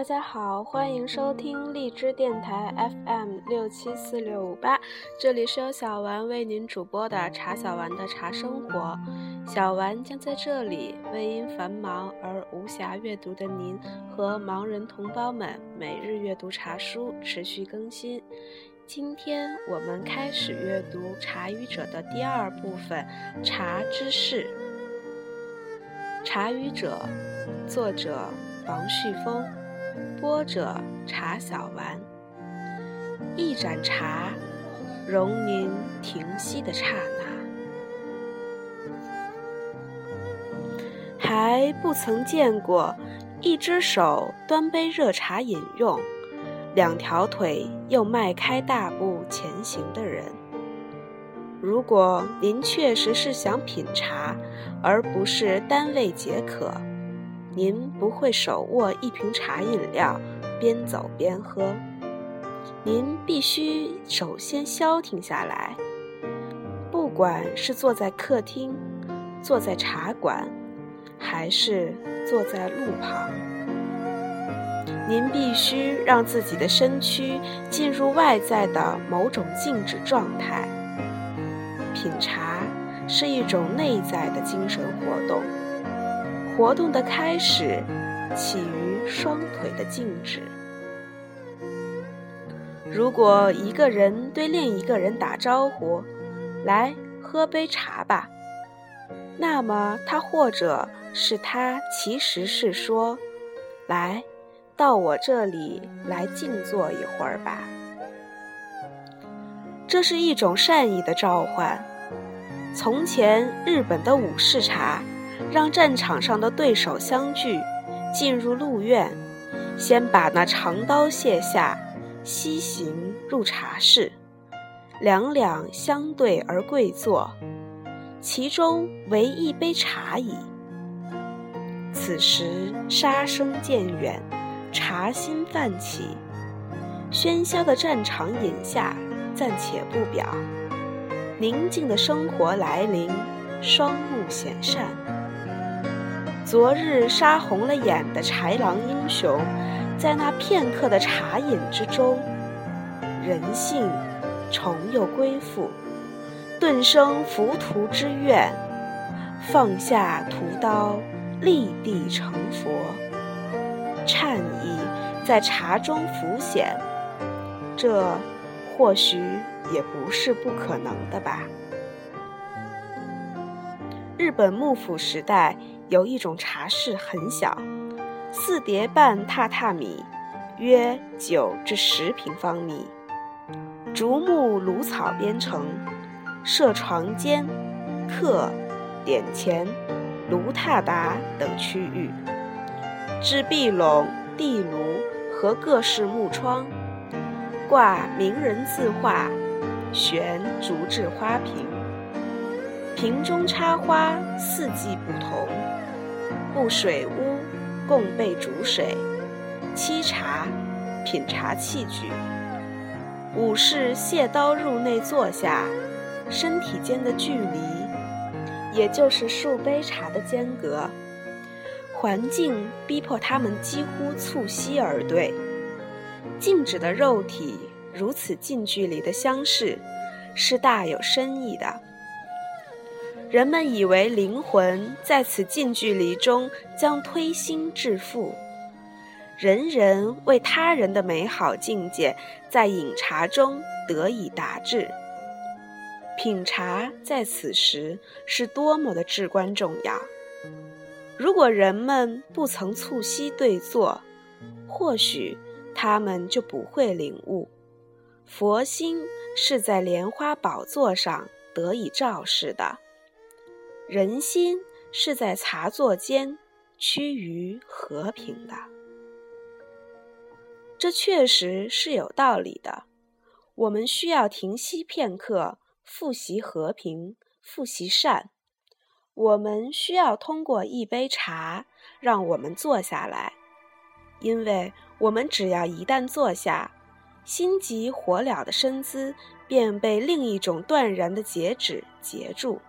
大家好，欢迎收听荔枝电台 FM 六七四六五八，这里是由小丸为您主播的茶小丸的茶生活。小丸将在这里为因繁忙而无暇阅读的您和盲人同胞们每日阅读茶书，持续更新。今天我们开始阅读《茶语者》的第二部分《茶之事》。《茶语者》，作者王旭峰，播者茶小丸。一盏茶，容您停息的刹那。还不曾见过一只手端杯热茶饮用，两条腿又迈开大步前行的人。如果您确实是想品茶，而不是单为解渴，您不会手握一瓶茶饮料边走边喝。您必须首先消停下来，不管是坐在客厅、坐在茶馆，还是坐在路旁，您必须让自己的身躯进入外在的某种静止状态。品茶是一种内在的精神活动，活动的开始起于双腿的静止。如果一个人对另一个人打招呼：“来喝杯茶吧”，那么他或者是他其实是说：“来，到我这里来静坐一会儿吧。”这是一种善意的召唤。从前，日本的武士茶，让战场上的对手相聚，进入鹿院，先把那长刀卸下，西行入茶室，两两相对而跪坐，其中唯一杯茶矣。此时杀声渐远，茶心泛起，喧嚣的战场饮下，暂且不表。宁静的生活来临，双目显善。昨日杀红了眼的豺狼英雄，在那片刻的茶饮之中，人性重又归附，顿生浮屠之愿，放下屠刀，立地成佛。禅意在茶中浮现，这或许。也不是不可能的吧。日本幕府时代有一种茶室很小，四叠半榻榻米，约九至十平方米，竹木芦草编成，设床间、客、点钱、炉榻达等区域，置壁笼、地炉和各式木窗，挂名人字画。悬竹制花瓶，瓶中插花四季不同。布水屋供备煮水、沏茶、品茶器具。武士卸刀入内坐下，身体间的距离，也就是数杯茶的间隔，环境逼迫他们几乎促膝而对。静止的肉体。如此近距离的相视，是大有深意的。人们以为灵魂在此近距离中将推心置腹，人人为他人的美好境界在饮茶中得以达至。品茶在此时是多么的至关重要！如果人们不曾促膝对坐，或许他们就不会领悟。佛心是在莲花宝座上得以照视的，人心是在茶座间趋于和平的。这确实是有道理的。我们需要停息片刻，复习和平，复习善。我们需要通过一杯茶，让我们坐下来，因为我们只要一旦坐下。心急火燎的身姿便被另一种断然的截止截住。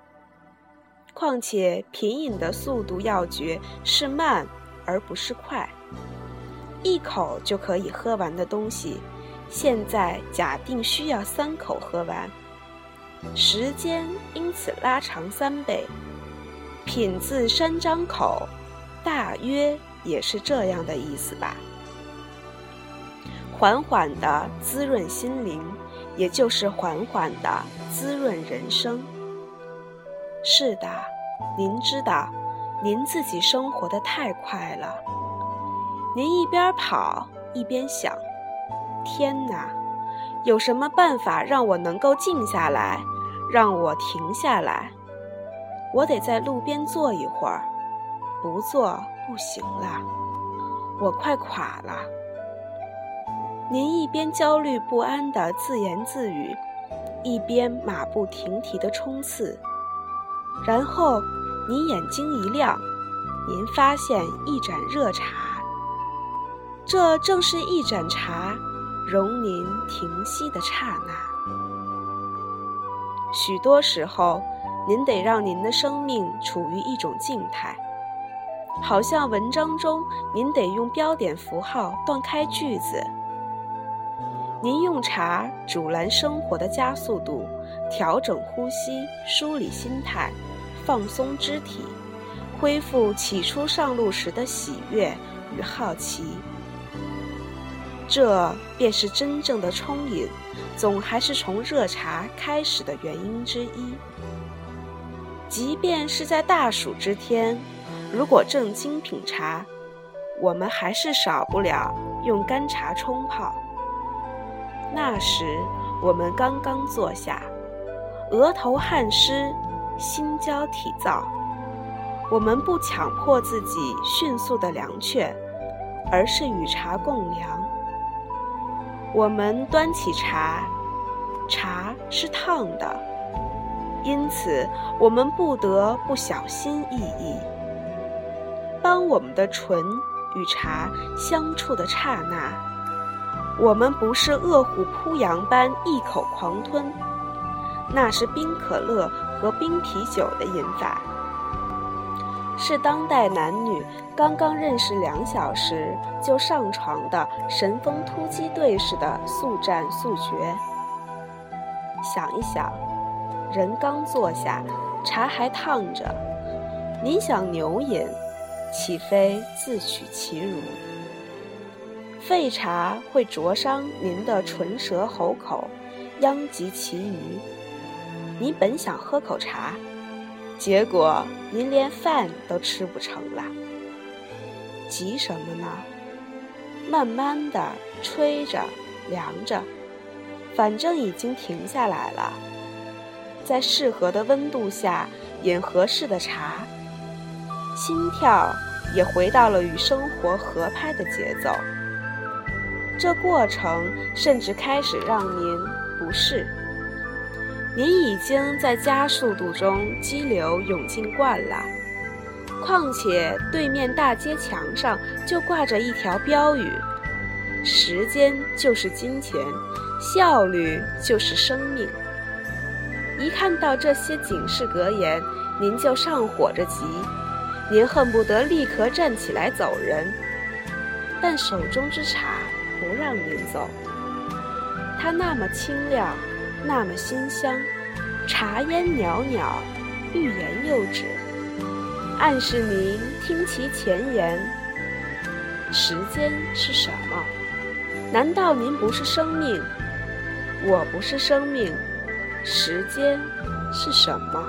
况且品饮的速度要诀是慢而不是快，一口就可以喝完的东西，现在假定需要三口喝完，时间因此拉长三倍。品字三张口，大约也是这样的意思吧。缓缓的滋润心灵，也就是缓缓的滋润人生。是的，您知道，您自己生活的太快了。您一边跑一边想：天哪，有什么办法让我能够静下来，让我停下来？我得在路边坐一会儿，不坐不行了，我快垮了。您一边焦虑不安地自言自语，一边马不停蹄地冲刺。然后，您眼睛一亮，您发现一盏热茶。这正是一盏茶容您停息的刹那。许多时候，您得让您的生命处于一种静态，好像文章中您得用标点符号断开句子。您用茶阻拦生活的加速度，调整呼吸，梳理心态，放松肢体，恢复起初上路时的喜悦与好奇。这便是真正的充盈，总还是从热茶开始的原因之一。即便是在大暑之天，如果正经品茶，我们还是少不了用干茶冲泡。那时，我们刚刚坐下，额头汗湿，心焦体燥。我们不强迫自己迅速的凉却，而是与茶共凉。我们端起茶，茶是烫的，因此我们不得不小心翼翼。当我们的唇与茶相触的刹那。我们不是饿虎扑羊般一口狂吞，那是冰可乐和冰啤酒的饮法，是当代男女刚刚认识两小时就上床的神风突击队似的速战速决。想一想，人刚坐下，茶还烫着，您想牛饮，岂非自取其辱？废茶会灼伤您的唇舌喉口，殃及其余。您本想喝口茶，结果您连饭都吃不成了。急什么呢？慢慢的吹着，凉着，反正已经停下来了。在适合的温度下饮合适的茶，心跳也回到了与生活合拍的节奏。这过程甚至开始让您不适，您已经在加速度中激流勇进惯了。况且对面大街墙上就挂着一条标语：“时间就是金钱，效率就是生命。”一看到这些警示格言，您就上火着急，您恨不得立刻站起来走人，但手中之茶。不让您走，它那么清亮，那么馨香，茶烟袅袅，欲言又止，暗示您听其前言。时间是什么？难道您不是生命？我不是生命，时间是什么？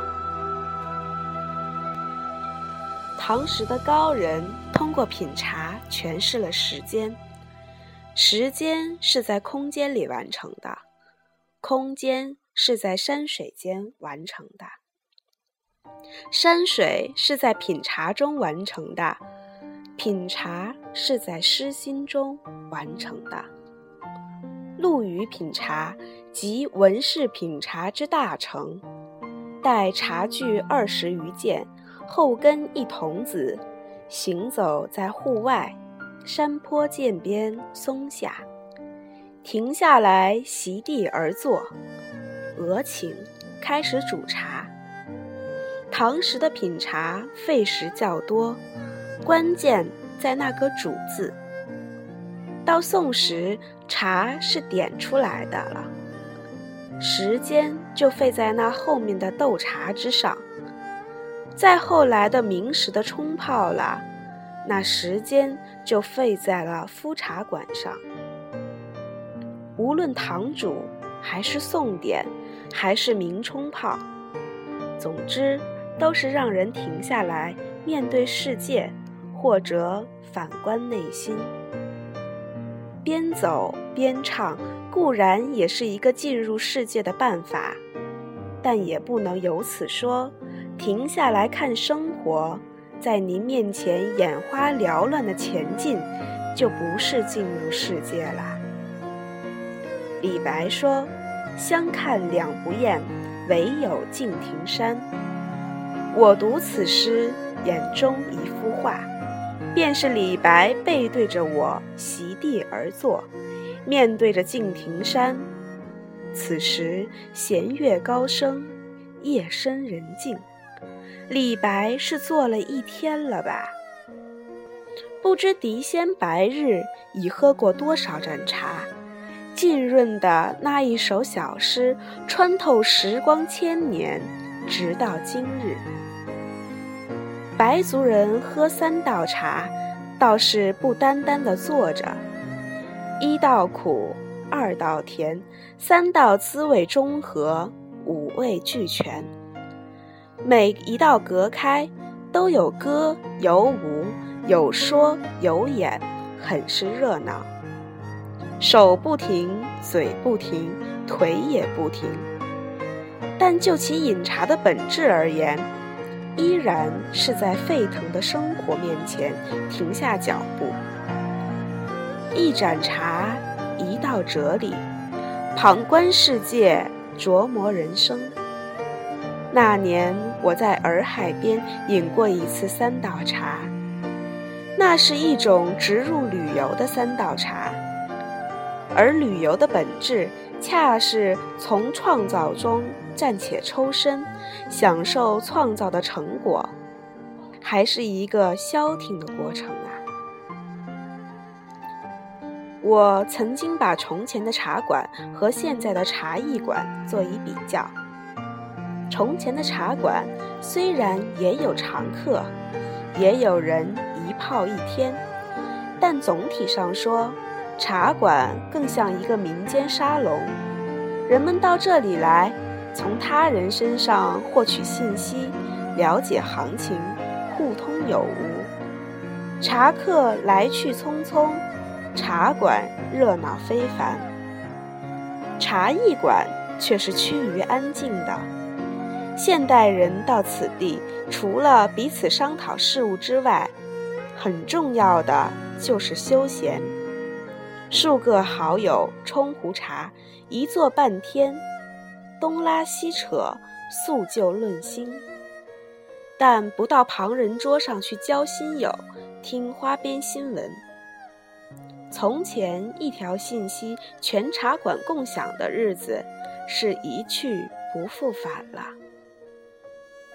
唐时的高人通过品茶诠释了时间。时间是在空间里完成的，空间是在山水间完成的，山水是在品茶中完成的，品茶是在诗心中完成的。陆羽品茶，即文士品茶之大成。带茶具二十余件，后跟一童子，行走在户外。山坡涧边松下，停下来席地而坐，俄请开始煮茶。唐时的品茶费时较多，关键在那个“煮”字。到宋时，茶是点出来的了，时间就费在那后面的斗茶之上。再后来的明时的冲泡了，那时间就费在了敷茶馆上。无论堂主还是宋点，还是明冲泡，总之都是让人停下来面对世界，或者反观内心。边走边唱固然也是一个进入世界的办法，但也不能由此说停下来看生活，在您面前眼花缭乱的前进，就不是进入世界了。李白说：“相看两不厌，唯有敬亭山。”我读此诗，眼中一幅画。便是李白背对着我席地而坐，面对着敬亭山。此时弦乐高声，夜深人静。李白是坐了一天了吧？不知笛仙白日已喝过多少盏茶，浸润的那一首小诗，穿透时光千年，直到今日。白族人喝三道茶，倒是不单单的坐着，一道苦，二道甜，三道滋味中和，五味俱全。每一道隔开，都有歌有舞，有说有演，很是热闹。手不停，嘴不停，腿也不停。但就其饮茶的本质而言，依然是在沸腾的生活面前停下脚步。一盏茶，一道哲理，旁观世界，琢磨人生。那年我在洱海边饮过一次三道茶，那是一种植入旅游的三道茶，而旅游的本质。恰是从创造中暂且抽身，享受创造的成果，还是一个消停的过程啊！我曾经把从前的茶馆和现在的茶艺馆做一比较。从前的茶馆虽然也有常客，也有人一泡一天，但总体上说。茶馆更像一个民间沙龙，人们到这里来，从他人身上获取信息，了解行情，互通有无。茶客来去匆匆，茶馆热闹非凡。茶艺馆却是趋于安静的。现代人到此地，除了彼此商讨事务之外，很重要的就是休闲。数个好友冲壶茶，一坐半天，东拉西扯，诉旧论新。但不到旁人桌上去交新友，听花边新闻。从前一条信息全茶馆共享的日子，是一去不复返了。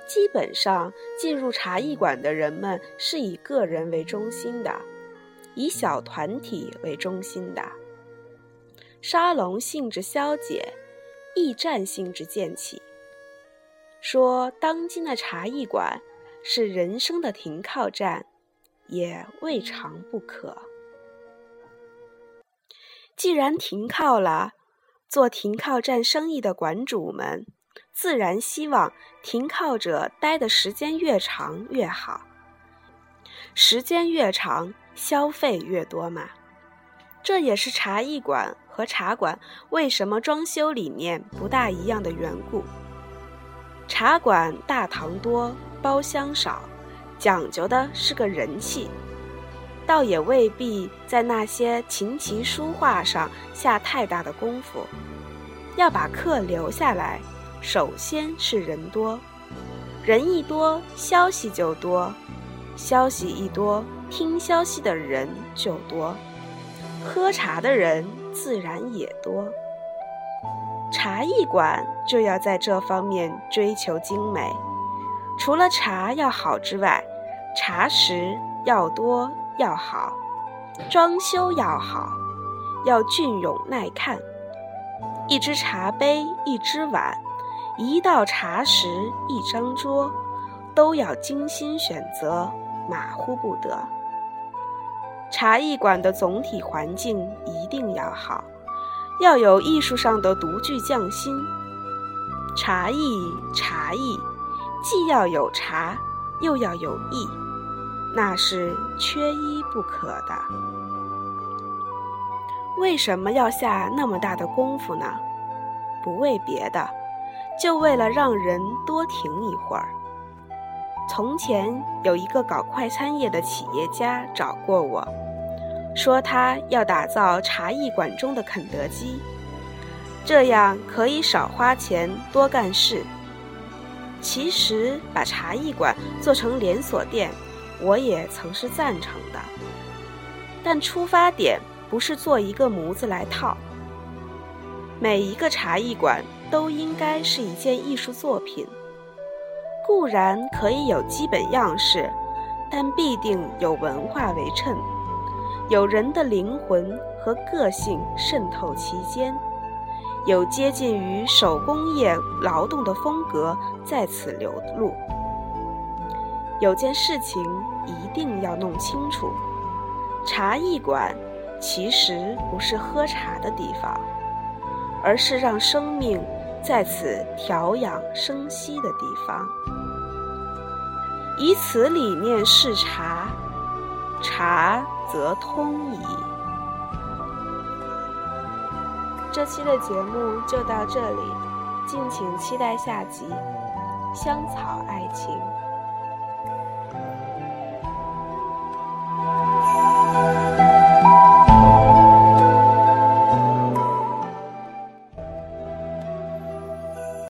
基本上进入茶艺馆的人们是以个人为中心的。以小团体为中心的沙龙性质消解，驿站性质渐起。说当今的茶艺馆是人生的停靠站，也未尝不可。既然停靠了，做停靠站生意的馆主们，自然希望停靠者待的时间越长越好。时间越长。消费越多嘛，这也是茶艺馆和茶馆为什么装修理念不大一样的缘故。茶馆大堂多，包厢少，讲究的是个人气，倒也未必在那些琴棋书画上下太大的功夫。要把客留下来，首先是人多，人一多，消息就多，消息一多。听消息的人就多，喝茶的人自然也多。茶艺馆就要在这方面追求精美，除了茶要好之外，茶食要多要好，装修要好，要隽永耐看。一只茶杯，一只碗，一道茶食，一张桌，都要精心选择，马虎不得。茶艺馆的总体环境一定要好，要有艺术上的独具匠心。茶艺，茶艺，既要有茶，又要有艺，那是缺一不可的。为什么要下那么大的功夫呢？不为别的，就为了让人多停一会儿。从前有一个搞快餐业的企业家找过我，说他要打造茶艺馆中的肯德基，这样可以少花钱多干事。其实把茶艺馆做成连锁店，我也曾是赞成的，但出发点不是做一个模子来套。每一个茶艺馆都应该是一件艺术作品。固然可以有基本样式，但必定有文化为衬，有人的灵魂和个性渗透其间，有接近于手工业劳动的风格在此流露。有件事情一定要弄清楚：茶艺馆其实不是喝茶的地方，而是让生命在此调养生息的地方。以此理念视茶，茶则通矣。这期的节目就到这里，敬请期待下集《香草爱情》。